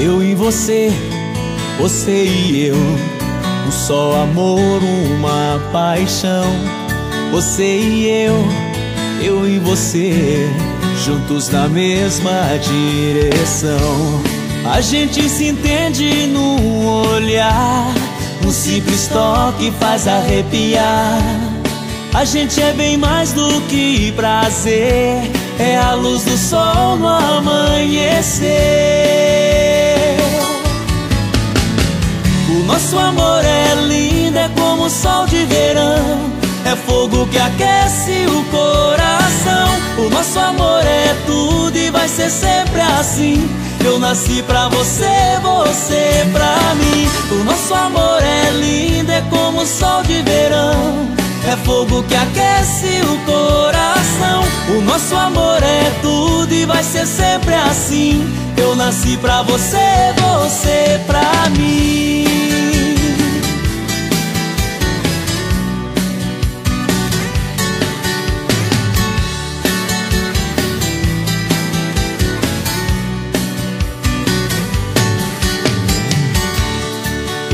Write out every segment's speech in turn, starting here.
Eu e você, você e eu, um só amor, uma paixão. Você e eu, eu e você, juntos na mesma direção. A gente se entende num olhar, um simples toque faz arrepiar. A gente é bem mais do que prazer, é a luz do sol no amanhecer. Sol de verão. É fogo que aquece o coração. O nosso amor é tudo e vai ser sempre assim. Eu nasci pra você, você pra mim. O nosso amor é lindo, é como o sol de verão. É fogo que aquece o coração. O nosso amor é tudo e vai ser sempre assim. Eu nasci pra você, você pra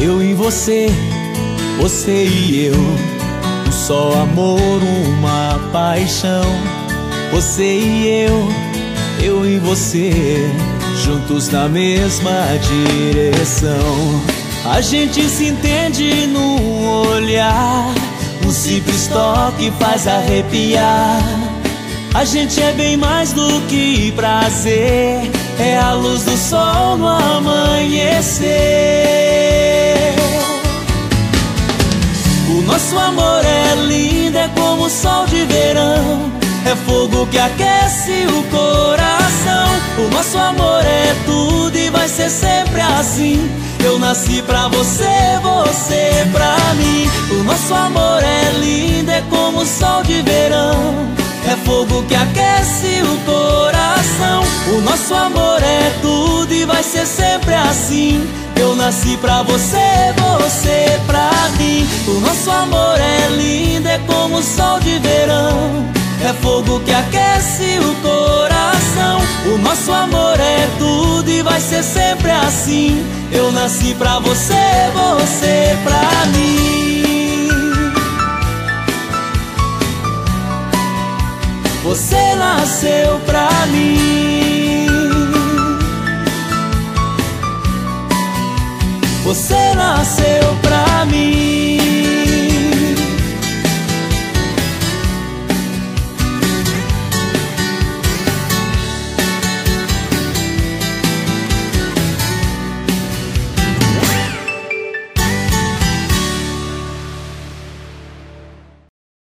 Eu e você, você e eu, um só amor, uma paixão. Você e eu, eu e você, juntos na mesma direção. A gente se entende num olhar, um simples toque faz arrepiar. A gente é bem mais do que prazer, é a luz do sol no amanhecer. Nosso amor é lindo, é como o sol de verão. É fogo que aquece o coração. O nosso amor é tudo e vai ser sempre assim. Eu nasci pra você, você pra mim. O nosso amor é lindo, é como o sol de verão. Fogo que aquece o coração. O nosso amor é tudo e vai ser sempre assim. Eu nasci pra você, você pra mim. O nosso amor é lindo, é como o sol de verão. É fogo que aquece o coração. O nosso amor é tudo e vai ser sempre assim. Eu nasci pra você, você pra mim. Você nasceu pra mim.